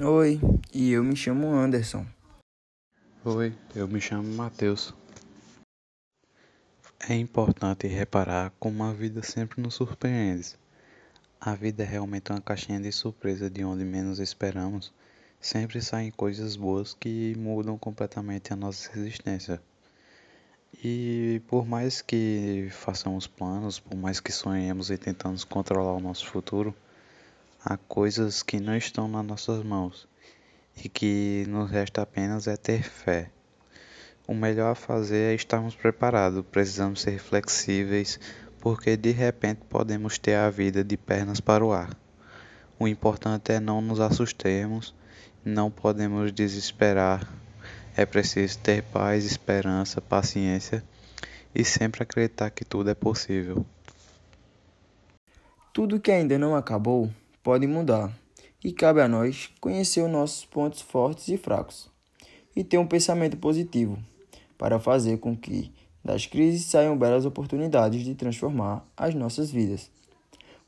Oi, e eu me chamo Anderson. Oi, eu me chamo Matheus. É importante reparar como a vida sempre nos surpreende. A vida é realmente uma caixinha de surpresa de onde menos esperamos. Sempre saem coisas boas que mudam completamente a nossa existência. E por mais que façamos planos, por mais que sonhemos e tentamos controlar o nosso futuro, há coisas que não estão nas nossas mãos e que nos resta apenas é ter fé. O melhor a fazer é estarmos preparados, precisamos ser flexíveis, porque de repente podemos ter a vida de pernas para o ar. O importante é não nos assustarmos, não podemos desesperar. É preciso ter paz, esperança, paciência e sempre acreditar que tudo é possível. Tudo que ainda não acabou pode mudar e cabe a nós conhecer os nossos pontos fortes e fracos e ter um pensamento positivo para fazer com que das crises saiam belas oportunidades de transformar as nossas vidas.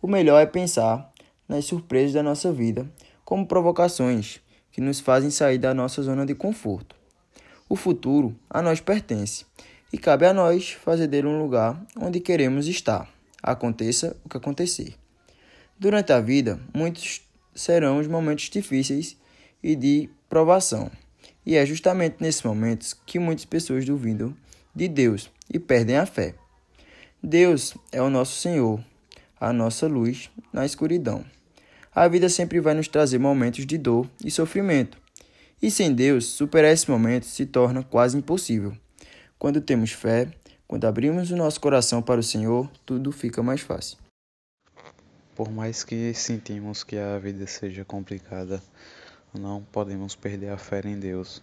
O melhor é pensar nas surpresas da nossa vida como provocações que nos fazem sair da nossa zona de conforto. O futuro a nós pertence e cabe a nós fazer dele um lugar onde queremos estar, aconteça o que acontecer. Durante a vida, muitos serão os momentos difíceis e de provação. E é justamente nesses momentos que muitas pessoas duvidam de Deus e perdem a fé. Deus é o nosso Senhor, a nossa luz na escuridão. A vida sempre vai nos trazer momentos de dor e sofrimento. E sem Deus, superar esses momentos se torna quase impossível. Quando temos fé, quando abrimos o nosso coração para o Senhor, tudo fica mais fácil. Por mais que sentimos que a vida seja complicada, não podemos perder a fé em Deus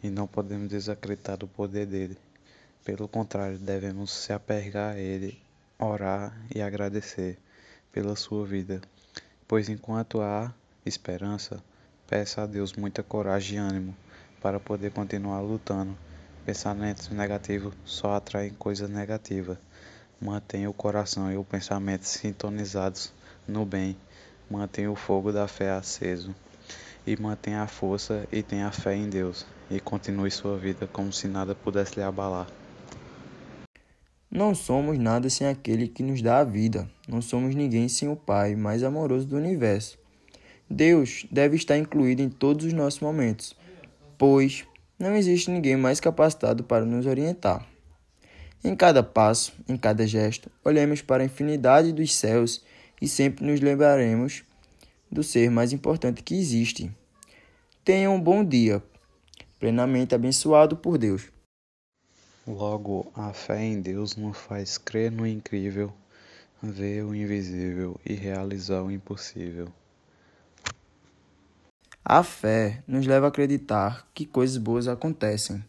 e não podemos desacreditar do poder dele. Pelo contrário, devemos se apegar a ele, orar e agradecer pela sua vida, pois enquanto há esperança, peça a Deus muita coragem e ânimo para poder continuar lutando. Pensamentos negativos só atraem coisas negativas. Mantenha o coração e o pensamento sintonizados no bem, mantenha o fogo da fé aceso e mantenha a força e tenha fé em Deus e continue sua vida como se nada pudesse lhe abalar. Não somos nada sem aquele que nos dá a vida. Não somos ninguém sem o Pai mais amoroso do universo. Deus deve estar incluído em todos os nossos momentos, pois não existe ninguém mais capacitado para nos orientar. Em cada passo, em cada gesto, olhemos para a infinidade dos céus e sempre nos lembraremos do ser mais importante que existe. Tenha um bom dia, plenamente abençoado por Deus. Logo, a fé em Deus nos faz crer no incrível, ver o invisível e realizar o impossível. A fé nos leva a acreditar que coisas boas acontecem